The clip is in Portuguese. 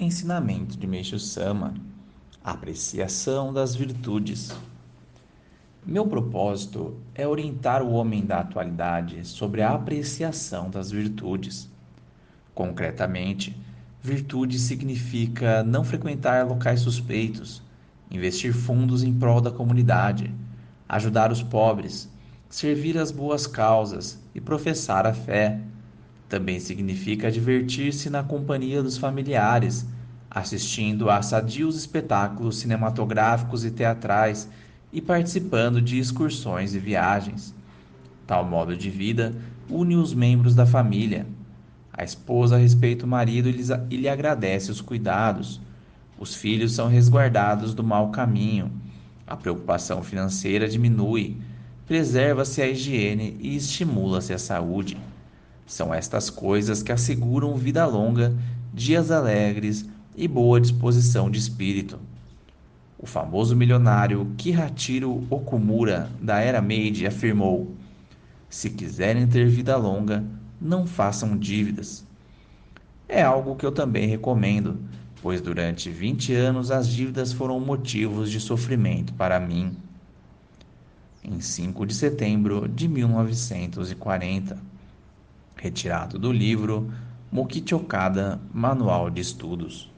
Ensinamento de Meixo Sama Apreciação das virtudes. Meu propósito é orientar o homem da atualidade sobre a apreciação das virtudes. Concretamente, virtude significa não frequentar locais suspeitos, investir fundos em prol da comunidade, ajudar os pobres, servir as boas causas e professar a fé também significa divertir-se na companhia dos familiares, assistindo a sadios espetáculos cinematográficos e teatrais e participando de excursões e viagens. Tal modo de vida une os membros da família. A esposa respeita o marido e lhe agradece os cuidados. Os filhos são resguardados do mau caminho. A preocupação financeira diminui. Preserva-se a higiene e estimula-se a saúde. São estas coisas que asseguram vida longa, dias alegres e boa disposição de espírito. O famoso milionário Kihachiro Okumura, da era Meiji, afirmou: Se quiserem ter vida longa, não façam dívidas. É algo que eu também recomendo, pois durante 20 anos as dívidas foram motivos de sofrimento para mim. Em 5 de setembro de 1940 retirado do livro Mokichi Okada Manual de Estudos.